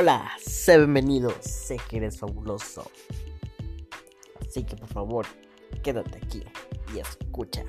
Hola, sé bienvenido, sé que eres fabuloso. Así que por favor, quédate aquí y escucha.